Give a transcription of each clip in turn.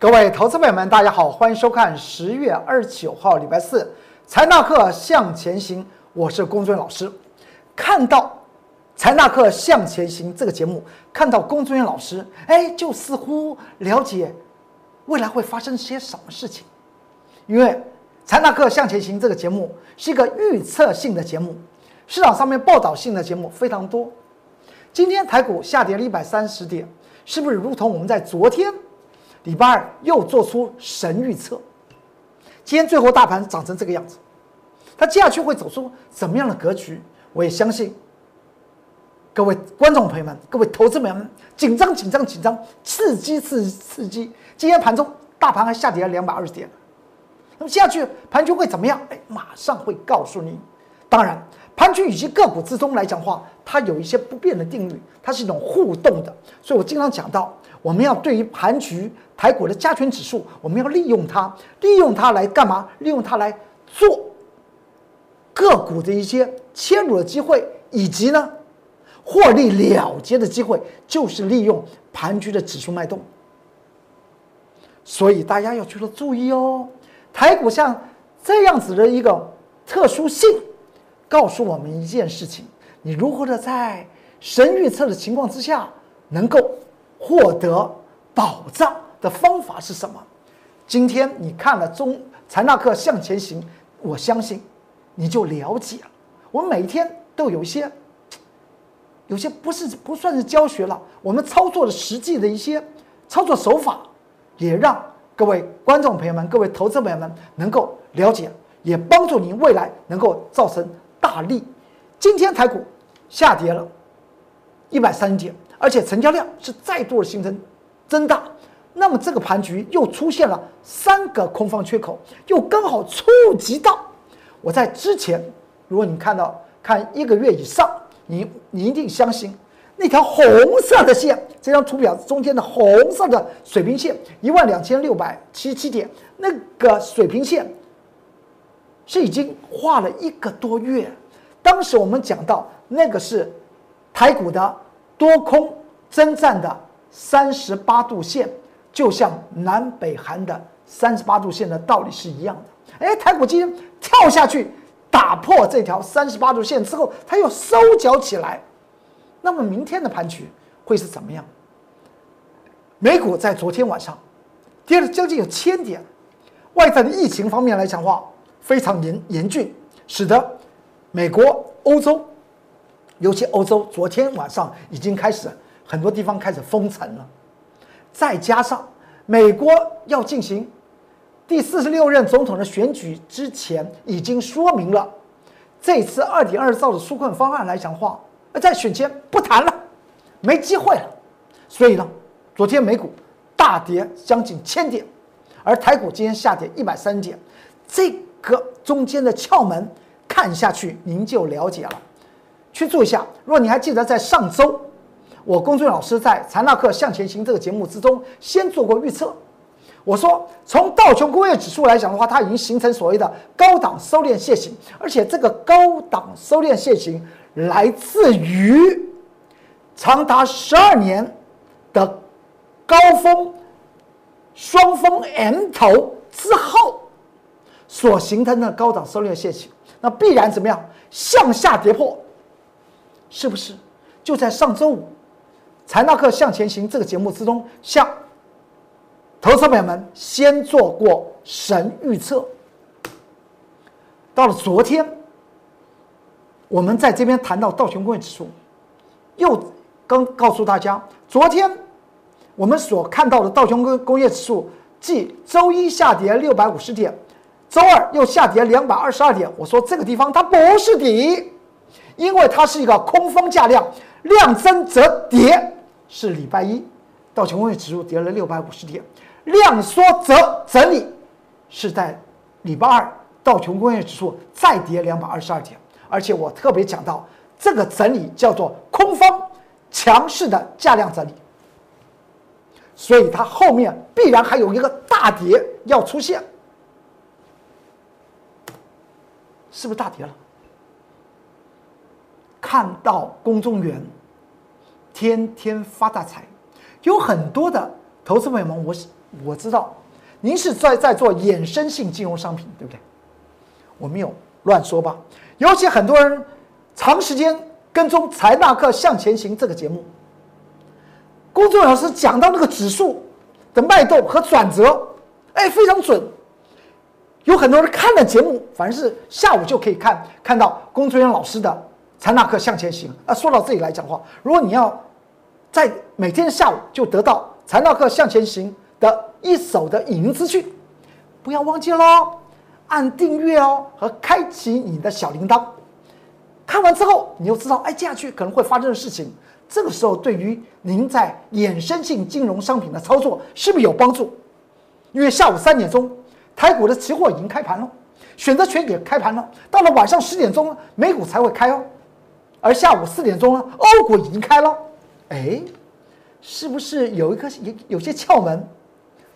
各位投资朋友们，大家好，欢迎收看十月二十九号礼拜四财纳课向前行，我是龚尊老师。看到财纳课向前行这个节目，看到龚尊老师，哎，就似乎了解未来会发生些什么事情。因为财纳克向前行这个节目是一个预测性的节目，市场上面报道性的节目非常多。今天台股下跌了一百三十点，是不是如同我们在昨天？礼拜二又做出神预测，今天最后大盘涨成这个样子，它接下去会走出怎么样的格局？我也相信各位观众朋友们、各位投资们，紧张、紧张、紧张，刺激、刺激、刺激！今天盘中大盘还下跌了两百二十点，那么接下去盘局会怎么样？哎，马上会告诉你。当然，盘局以及个股之中来讲话，它有一些不变的定律，它是一种互动的，所以我经常讲到。我们要对于盘局台股的加权指数，我们要利用它，利用它来干嘛？利用它来做个股的一些切入的机会，以及呢获利了结的机会，就是利用盘局的指数脉动。所以大家要去了注意哦，台股像这样子的一个特殊性，告诉我们一件事情：你如何的在神预测的情况之下，能够。获得保障的方法是什么？今天你看了中财纳课向前行，我相信你就了解了。我们每天都有一些，有些不是不算是教学了，我们操作的实际的一些操作手法，也让各位观众朋友们、各位投资朋友们能够了解，也帮助您未来能够造成大利。今天台股下跌了一百三十点。而且成交量是再度的形成增大，那么这个盘局又出现了三个空方缺口，又刚好触及到我在之前，如果你看到看一个月以上，你你一定相信那条红色的线，这张图表中间的红色的水平线一万两千六百七十七点，那个水平线是已经画了一个多月，当时我们讲到那个是台股的。多空征战的三十八度线，就像南北韩的三十八度线的道理是一样的。哎，台股今天跳下去，打破这条三十八度线之后，它又收脚起来。那么明天的盘局会是怎么样？美股在昨天晚上跌了将近有千点，外在的疫情方面来讲话非常严严峻，使得美国、欧洲。尤其欧洲昨天晚上已经开始很多地方开始封城了，再加上美国要进行第四十六任总统的选举之前，已经说明了这次二点二兆的纾困方案来讲话，在选前不谈了，没机会了。所以呢，昨天美股大跌将近千点，而台股今天下跌一百三点，这个中间的窍门看下去您就了解了。去注意一下，如果你还记得在上周，我龚俊老师在《财纳课向前行》这个节目之中，先做过预测。我说，从道琼工业指数来讲的话，它已经形成所谓的高档收敛楔形，而且这个高档收敛楔形来自于长达十二年的高峰双峰 M 头之后所形成的高档收敛楔形，那必然怎么样向下跌破？是不是就在上周五《财纳克向前行》这个节目之中，向投资朋友们先做过神预测？到了昨天，我们在这边谈到道琼工业指数，又刚告诉大家，昨天我们所看到的道琼工工业指数，即周一下跌六百五十点，周二又下跌两百二十二点。我说这个地方它不是底。因为它是一个空方价量，量增则跌，是礼拜一，道琼工业指数跌了六百五十点，量缩则整理，是在礼拜二，道琼工业指数再跌两百二十二点，而且我特别讲到，这个整理叫做空方强势的价量整理，所以它后面必然还有一个大跌要出现，是不是大跌了？看到公众员天天发大财，有很多的投资朋友们，我我知道您是在在做衍生性金融商品，对不对？我没有乱说吧？尤其很多人长时间跟踪《财纳克向前行》这个节目，公众老师讲到那个指数的脉动和转折，哎，非常准。有很多人看了节目，反正是下午就可以看看到龚俊元老师的《财纳克向前行》啊。说到这里来讲话，如果你要在每天下午就得到《财纳克向前行》的一手的影音资讯，不要忘记喽，按订阅哦和开启你的小铃铛。看完之后，你就知道哎，接下去可能会发生的事情。这个时候，对于您在衍生性金融商品的操作是不是有帮助？因为下午三点钟。台股的期货已经开盘了，选择权也开盘了。到了晚上十点钟，美股才会开哦。而下午四点钟呢，欧股已经开了。哎，是不是有一颗有有些窍门？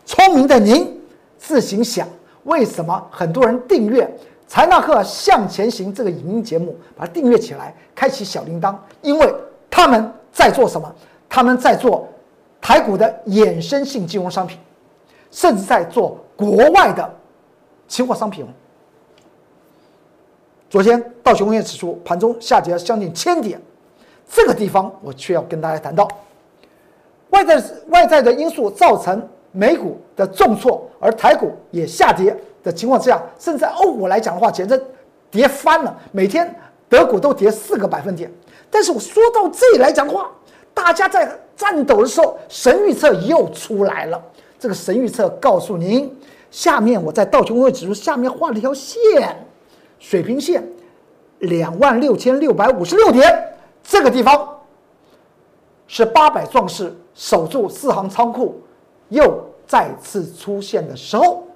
聪明的您自行想，为什么很多人订阅《财纳克向前行》这个影音节目，把它订阅起来，开启小铃铛？因为他们在做什么？他们在做台股的衍生性金融商品，甚至在做。国外的期货商品，昨天道琼工业指数盘中下跌将近千点，这个地方我却要跟大家谈到，外在外在的因素造成美股的重挫，而台股也下跌的情况之下，甚至欧股来讲的话，简直跌翻了，每天德股都跌四个百分点。但是我说到这里来讲的话，大家在战斗的时候，神预测又出来了。这个神预测告诉您，下面我在道琼工业指数下面画了一条线，水平线，两万六千六百五十六点，这个地方是八百壮士守住四行仓库又再次出现的时候，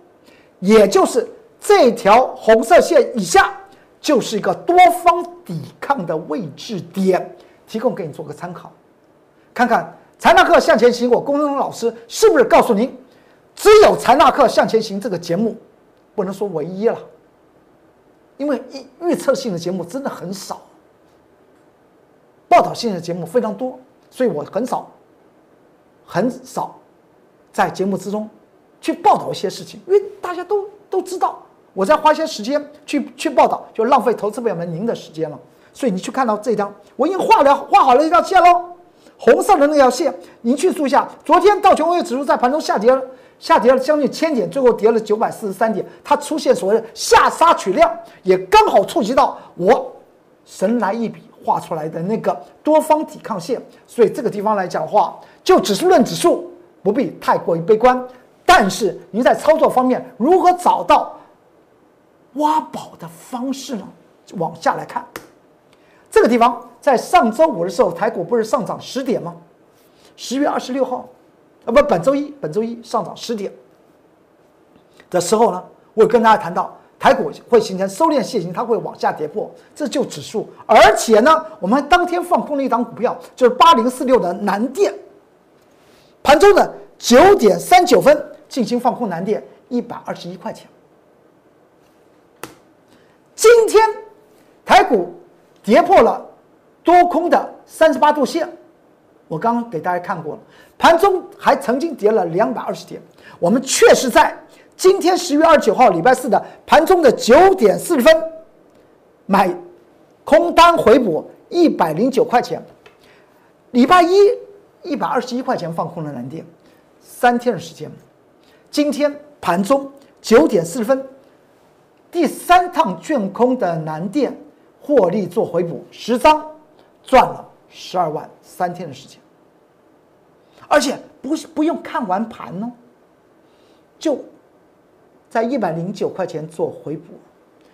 也就是这条红色线以下就是一个多方抵抗的位置点，提供给你做个参考，看看。财纳克向前行，我龚忠老师是不是告诉您，只有财纳克向前行这个节目，不能说唯一了，因为预预测性的节目真的很少，报道性的节目非常多，所以我很少，很少在节目之中去报道一些事情，因为大家都都知道，我在花些时间去去报道，就浪费投资朋友们您的时间了，所以你去看到这张，我已经画了画好了一条线喽。红色的那条线，您去注意一下。昨天道琼工业指数在盘中下跌了，下跌了将近千点，最后跌了九百四十三点。它出现所谓的下杀取量，也刚好触及到我神来一笔画出来的那个多方抵抗线。所以这个地方来讲话，就指数论指数，不必太过于悲观。但是您在操作方面，如何找到挖宝的方式呢？往下来看，这个地方。在上周五的时候，台股不是上涨十点吗？十月二十六号，啊不，本周一，本周一上涨十点的时候呢，我跟大家谈到台股会形成收敛楔形，它会往下跌破，这就指数。而且呢，我们当天放空了一档股票，就是八零四六的南电，盘中的九点三九分进行放空南电一百二十一块钱。今天台股跌破了。多空的三十八度线，我刚刚给大家看过了。盘中还曾经跌了两百二十点。我们确实在今天十月二十九号礼拜四的盘中的九点四十分买空单回补一百零九块钱。礼拜一一百二十一块钱放空了蓝电，三天的时间。今天盘中九点四十分，第三趟卷空的南电获利做回补十张。赚了十二万三天的时间，而且不不用看完盘呢，就在一百零九块钱做回补，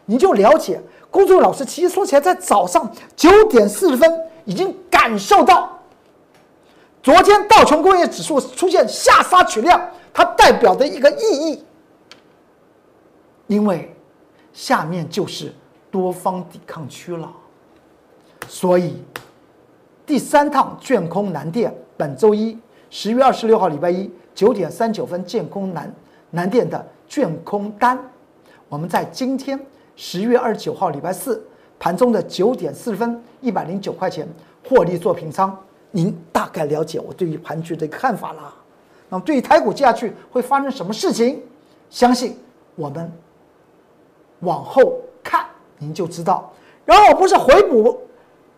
你就了解公众老师其实说起来，在早上九点四十分已经感受到，昨天道琼工业指数出现下杀取量，它代表的一个意义，因为下面就是多方抵抗区了，所以。第三趟卷空难电，本周一十月二十六号礼拜一九点三九分建空南南电的卷空单，我们在今天十月二十九号礼拜四盘中的九点四十分一百零九块钱获利做平仓，您大概了解我对于盘局的看法了。那么对于台股接下去会发生什么事情，相信我们往后看您就知道。然后不是回补，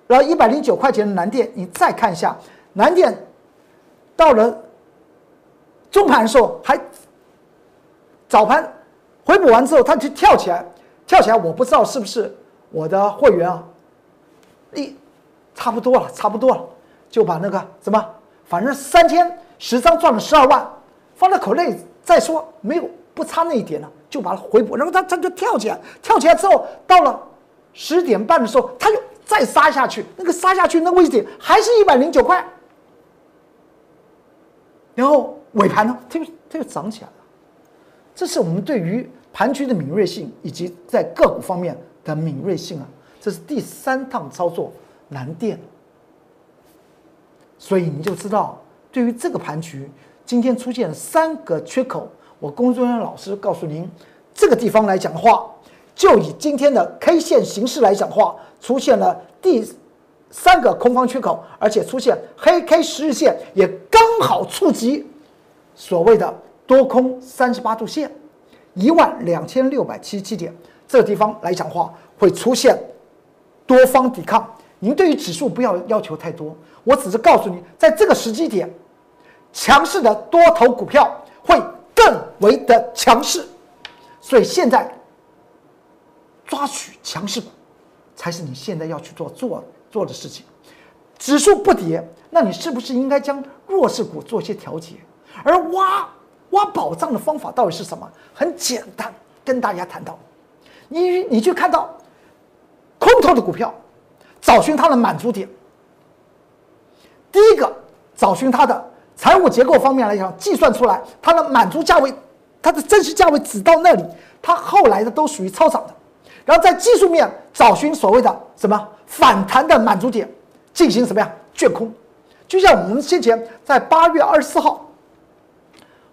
然后一百零九块钱的南电，你再看一下南电到了中盘的时候还早盘回补完之后，它就跳起来，跳起来，我不知道是不是我的会员啊，一差不多了，差不多了，就把那个什么，反正三天十张赚了十二万，放在口内再说，没有不差那一点了，就把它回补，然后它它就跳起来，跳起来之后到了。十点半的时候，它就再杀下去，那个杀下去那个位置还是一百零九块，然后尾盘呢，它又它又涨起来了。这是我们对于盘区的敏锐性以及在个股方面的敏锐性啊，这是第三趟操作难电，所以你就知道，对于这个盘局，今天出现三个缺口，我工作人员老师告诉您，这个地方来讲的话。就以今天的 K 线形式来讲的话，出现了第三个空方缺口，而且出现黑 K 十日线也刚好触及所谓的多空三十八度线，一万两千六百七十七点这个地方来讲话会出现多方抵抗。您对于指数不要要求太多，我只是告诉你，在这个时机点，强势的多头股票会更为的强势，所以现在。抓取强势股，才是你现在要去做做的做的事情。指数不跌，那你是不是应该将弱势股做一些调节？而挖挖宝藏的方法到底是什么？很简单，跟大家谈到，你你去看到空头的股票，找寻它的满足点。第一个，找寻它的财务结构方面来讲，计算出来它的满足价位，它的真实价位只到那里，它后来的都属于超涨的。然后在技术面找寻所谓的什么反弹的满足点，进行什么呀卷空？就像我们先前在八月二十四号，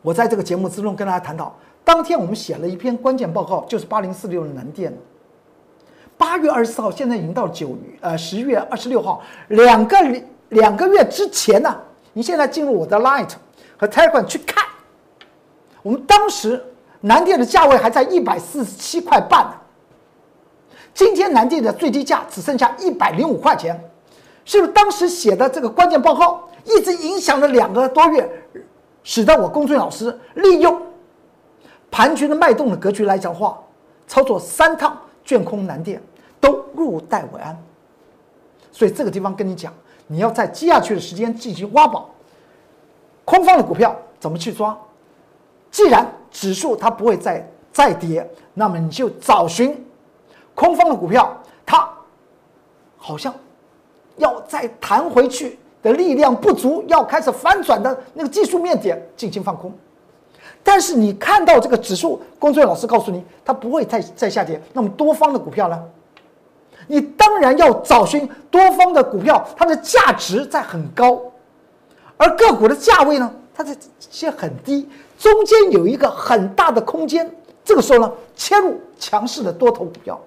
我在这个节目之中跟大家谈到，当天我们写了一篇关键报告，就是八零四六的南电。八月二十四号，现在已经到九月呃十月二十六号，两个两个月之前呢，你现在进入我的 Light 和 Telegram 去看，我们当时南电的价位还在一百四十七块半呢。今天南电的最低价只剩下一百零五块钱，是不是当时写的这个关键报告一直影响了两个多月，使得我公孙老师利用盘局的脉动的格局来讲话，操作三趟卷空南电都入袋为安。所以这个地方跟你讲，你要在接下去的时间进行挖宝，空方的股票怎么去抓？既然指数它不会再再跌，那么你就找寻。空方的股票，它好像要再弹回去的力量不足，要开始反转的那个技术面点进行放空。但是你看到这个指数，工作人员老师告诉你，它不会再再下跌。那么多方的股票呢？你当然要找寻多方的股票，它的价值在很高，而个股的价位呢，它在些很低，中间有一个很大的空间。这个时候呢，切入强势的多头股票。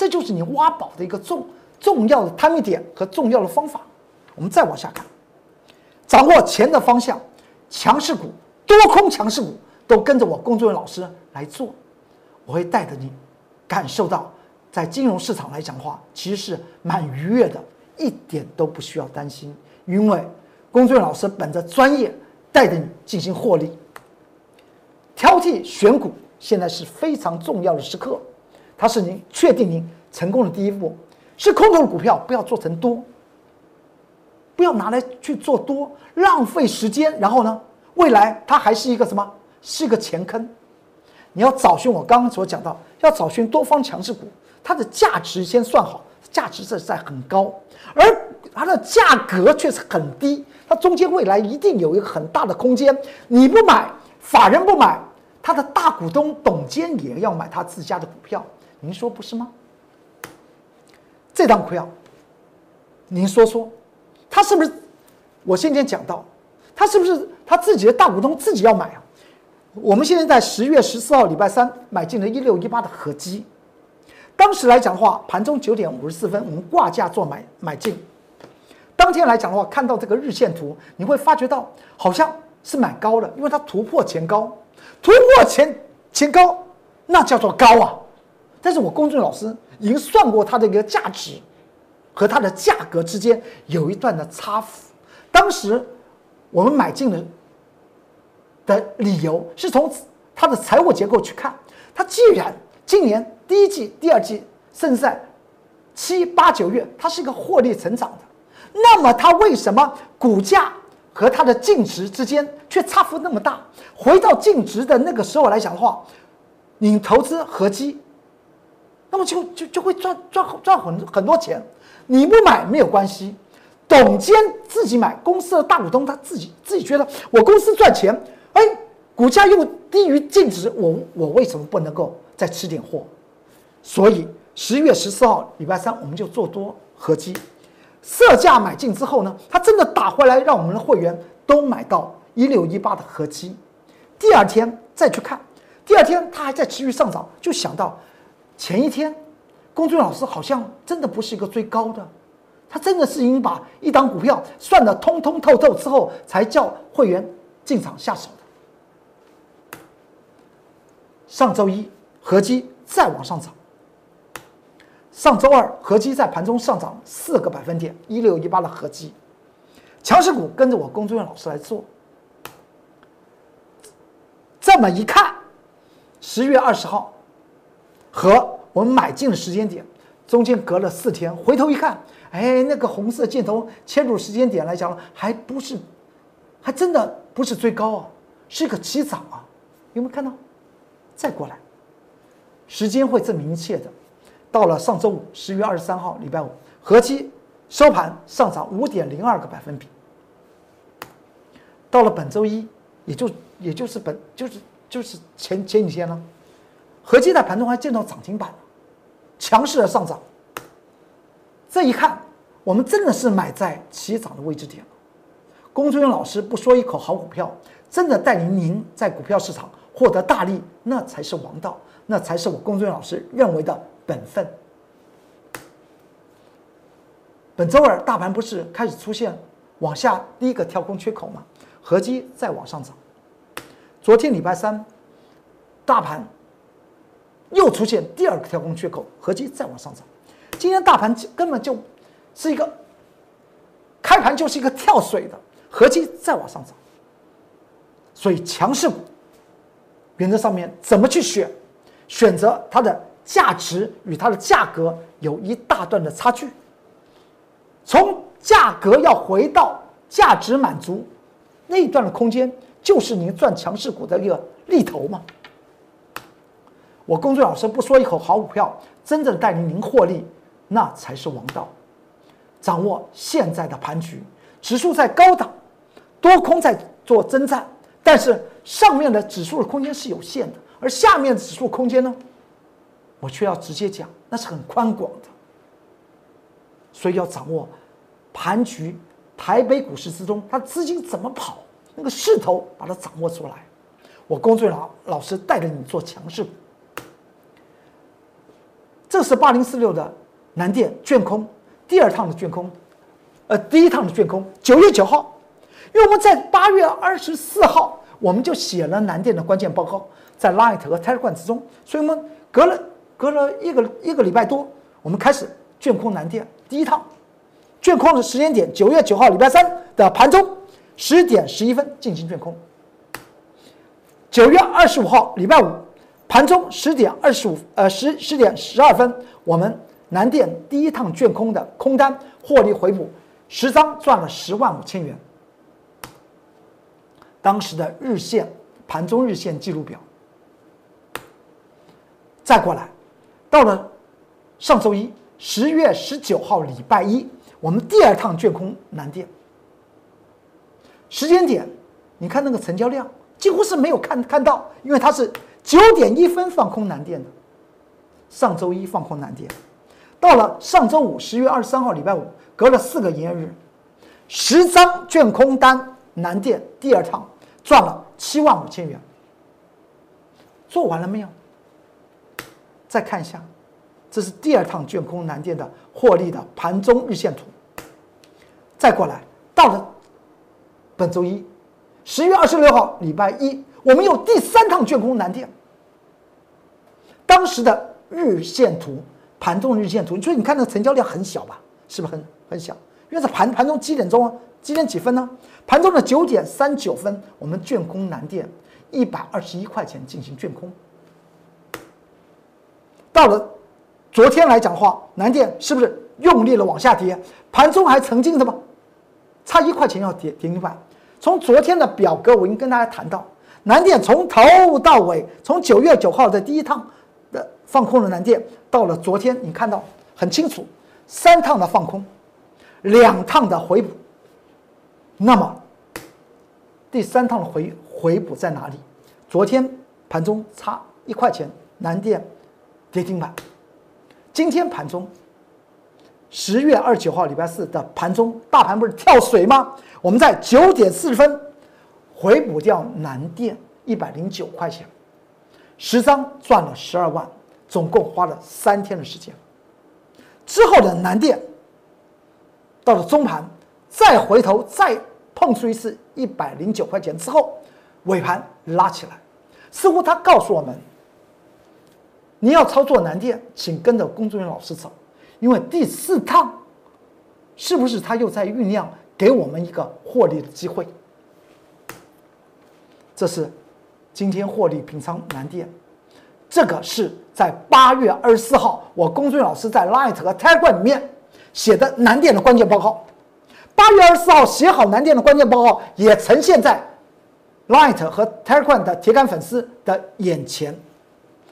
这就是你挖宝的一个重重要的摊位点和重要的方法。我们再往下看，掌握钱的方向，强势股、多空强势股都跟着我工作人员老师来做，我会带着你感受到，在金融市场来讲话，其实是蛮愉悦的，一点都不需要担心，因为工作人员老师本着专业带着你进行获利。挑剔选股现在是非常重要的时刻。它是您确定您成功的第一步，是空头的股票不要做成多，不要拿来去做多，浪费时间。然后呢，未来它还是一个什么？是一个前坑。你要找寻我刚刚所讲到，要找寻多方强势股，它的价值先算好，价值是在很高，而它的价格却是很低，它中间未来一定有一个很大的空间。你不买，法人不买，他的大股东董监也要买他自家的股票。您说不是吗？这张亏啊，您说说，他是不是？我先前讲到，他是不是他自己的大股东自己要买啊？我们现在在十月十四号礼拜三买进了一六一八的合基，当时来讲的话，盘中九点五十四分，我们挂价做买买进。当天来讲的话，看到这个日线图，你会发觉到好像是蛮高的，因为它突破前高，突破前前高，那叫做高啊。但是我公众老师已经算过它的一个价值和它的价格之间有一段的差幅。当时我们买进的的理由是从它的财务结构去看，它既然今年第一季、第二季，甚至在七八九月，它是一个获利成长的，那么它为什么股价和它的净值之间却差幅那么大？回到净值的那个时候来讲的话，你投资合基。那么就就就会赚赚赚很很多钱，你不买没有关系，董监自己买，公司的大股东他自己自己觉得我公司赚钱，哎，股价又低于净值，我我为什么不能够再吃点货？所以十月十四号礼拜三我们就做多合基，色价买进之后呢，它真的打回来，让我们的会员都买到一六一八的合基，第二天再去看，第二天它还在持续上涨，就想到。前一天，公孙老师好像真的不是一个最高的，他真的是已经把一档股票算得通通透透之后，才叫会员进场下手的。上周一合基再往上涨，上周二合基在盘中上涨四个百分点，一六一八的合基，强势股跟着我公孙老师来做。这么一看，十月二十号。和我们买进的时间点中间隔了四天，回头一看，哎，那个红色箭头切入时间点来讲，还不是，还真的不是最高啊，是个起涨啊，有没有看到？再过来，时间会证明一切的。到了上周五，十月二十三号，礼拜五，合期收盘上涨五点零二个百分比。到了本周一，也就也就是本就是就是前前几天了。合基在盘中还见到涨停板强势的上涨。这一看，我们真的是买在起涨的位置点了。龚春元老师不说一口好股票，真的带领您在股票市场获得大利，那才是王道，那才是我龚春元老师认为的本分。本周二大盘不是开始出现往下第一个跳空缺口吗？合基再往上涨。昨天礼拜三，大盘。又出现第二个跳空缺口，合计再往上涨。今天大盘根本就是一个开盘就是一个跳水的，合计再往上涨。所以强势股原则上面怎么去选？选择它的价值与它的价格有一大段的差距。从价格要回到价值满足那一段的空间，就是您赚强势股的一个利头嘛。我公孙老师不说一口好股票，真正带领您获利，那才是王道。掌握现在的盘局，指数在高档，多空在做征战，但是上面的指数的空间是有限的，而下面的指数空间呢，我却要直接讲，那是很宽广的。所以要掌握盘局，台北股市之中，它资金怎么跑，那个势头把它掌握出来。我公孙老老师带着你做强势股。这是八零四六的南电卷空，第二趟的卷空，呃，第一趟的卷空，九月九号，因为我们在八月二十四号我们就写了南电的关键报告，在 Light 和 Telegram 之中，所以我们隔了隔了一个一个礼拜多，我们开始卷空南电第一趟，卷空的时间点九月九号礼拜三的盘中十点十一分进行卷空，九月二十五号礼拜五。盘中十点二十五，呃十十点十二分，我们南电第一趟卷空的空单获利回补，十张赚了十万五千元。当时的日线盘中日线记录表，再过来，到了上周一十月十九号礼拜一，我们第二趟卷空南电，时间点，你看那个成交量几乎是没有看看到，因为它是。九点一分放空南电的，上周一放空南电，到了上周五十月二十三号礼拜五，隔了四个营业日，十张卷空单南电第二趟赚了七万五千元，做完了没有？再看一下，这是第二趟卷空南电的获利的盘中日线图。再过来，到了本周一，十月二十六号礼拜一，我们有第三趟卷空南电。当时的日线图，盘中日线图，所以你看那成交量很小吧？是不是很很小？因为在盘盘中几点钟啊？几点几分呢？盘中的九点三九分，我们卷空南电一百二十一块钱进行卷空。到了昨天来讲话，南电是不是用力的往下跌？盘中还曾经什么？差一块钱要跌跌停板。从昨天的表格，我已经跟大家谈到，南电从头到尾，从九月九号的第一趟的放空的南电，到了昨天，你看到很清楚，三趟的放空，两趟的回补。那么第三趟的回回补在哪里？昨天盘中差一块钱，南电跌停板。今天盘中。十月二十九号，礼拜四的盘中，大盘不是跳水吗？我们在九点四十分回补掉南电一百零九块钱，十张赚了十二万，总共花了三天的时间。之后的南电到了中盘，再回头再碰出一次一百零九块钱之后，尾盘拉起来，似乎他告诉我们：你要操作南电，请跟着工作人员老师走。因为第四趟，是不是他又在酝酿给我们一个获利的机会？这是今天获利平仓南电，这个是在八月二十四号，我龚俊老师在 Light 和 Telegram 里面写的南电的关键报告。八月二十四号写好南电的关键报告，也呈现在 Light 和 Telegram 的铁杆粉丝的眼前，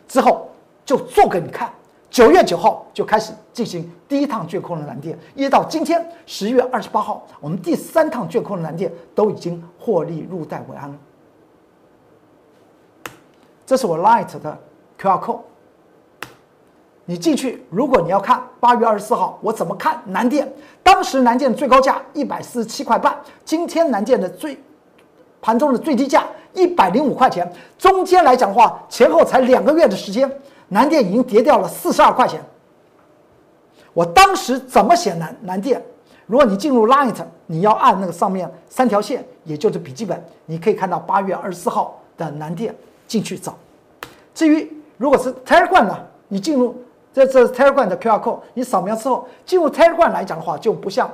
之后就做给你看。九月九号就开始进行第一趟卷空的难点，一直到今天十月二十八号，我们第三趟卷空的难点都已经获利入袋为安了。这是我 Light 的 QR code，你进去，如果你要看八月二十四号我怎么看南电，当时南电最高价一百四十七块半，今天南电的最盘中的最低价一百零五块钱，中间来讲的话，前后才两个月的时间。南电已经跌掉了四十二块钱。我当时怎么写南南电？如果你进入 Light，你要按那个上面三条线，也就是笔记本，你可以看到八月二十四号的南电进去找。至于如果是 Telegram 呢，你进入这这 Telegram 的 QR code，你扫描之后进入 Telegram 来讲的话，就不像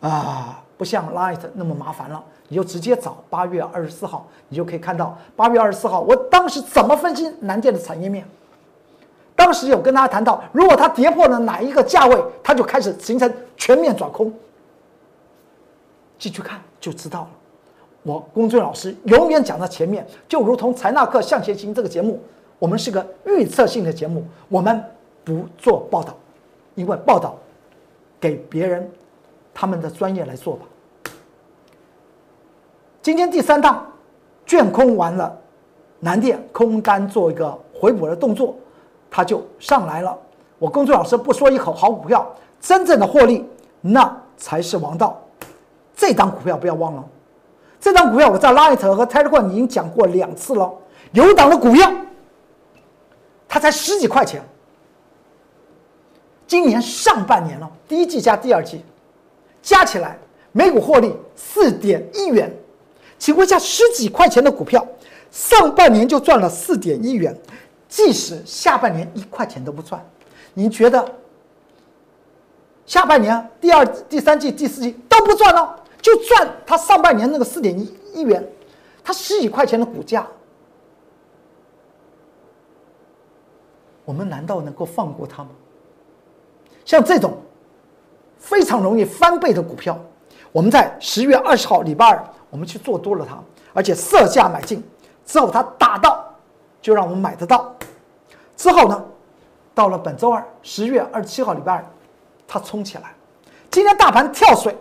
啊不像 Light 那么麻烦了，你就直接找八月二十四号，你就可以看到八月二十四号我当时怎么分析南电的产业面。当时有跟大家谈到，如果它跌破了哪一个价位，它就开始形成全面转空。进去看就知道了。我龚俊老师永远讲在前面，就如同财纳克向前行这个节目，我们是个预测性的节目，我们不做报道，因为报道给别人他们的专业来做吧。今天第三档卷空完了，南电空单做一个回补的动作。它就上来了。我工作老师不说一口好股票，真正的获利那才是王道。这档股票不要忘了，这张股票我在 Light 和 Telegram 已经讲过两次了。有档的股票，它才十几块钱。今年上半年了，第一季加第二季加起来每股获利四点一元。请问一下，十几块钱的股票，上半年就赚了四点一元。即使下半年一块钱都不赚，您觉得下半年第二、第三季、第四季都不赚了，就赚它上半年那个四点一亿元，它十几块钱的股价，我们难道能够放过它吗？像这种非常容易翻倍的股票，我们在十月二十号礼拜二，我们去做多了它，而且色价买进之后，它打到。就让我们买得到，之后呢，到了本周二十月二十七号礼拜二，它冲起来，今天大盘跳水，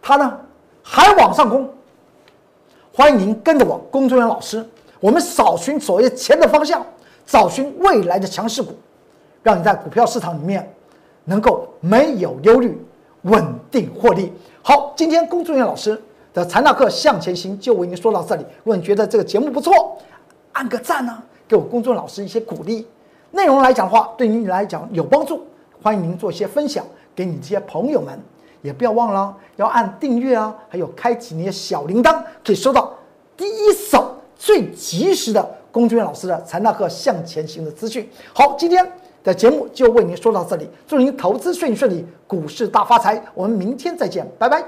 它呢还往上攻。欢迎您跟着我工作人员老师，我们找寻所谓钱的方向，找寻未来的强势股，让你在股票市场里面能够没有忧虑，稳定获利。好，今天工作人员老师的财纳课向前行就为您说到这里。如果你觉得这个节目不错，按个赞呢。给我公众老师一些鼓励，内容来讲的话，对您来讲有帮助，欢迎您做一些分享给你这些朋友们，也不要忘了要按订阅啊，还有开启你的小铃铛，可以收到第一手、最及时的龚俊老师的财纳课向前行的资讯。好，今天的节目就为您说到这里，祝您投资顺顺利，股市大发财。我们明天再见，拜拜。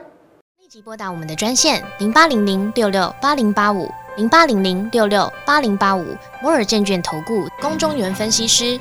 立即拨打我们的专线零八零零六六八零八五零八零零六六八零八五摩尔证券投顾龚中原分析师。